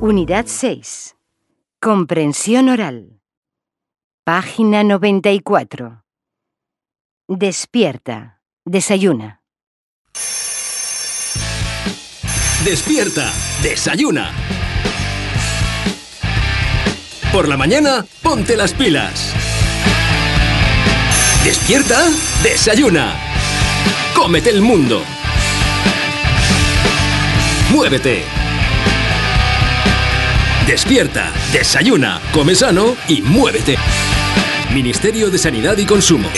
Unidad 6. Comprensión oral. Página 94. Despierta. Desayuna. Despierta, desayuna. Por la mañana, ponte las pilas. Despierta, desayuna. Cómete el mundo. Muévete. Despierta, desayuna, come sano y muévete. Ministerio de Sanidad y Consumo.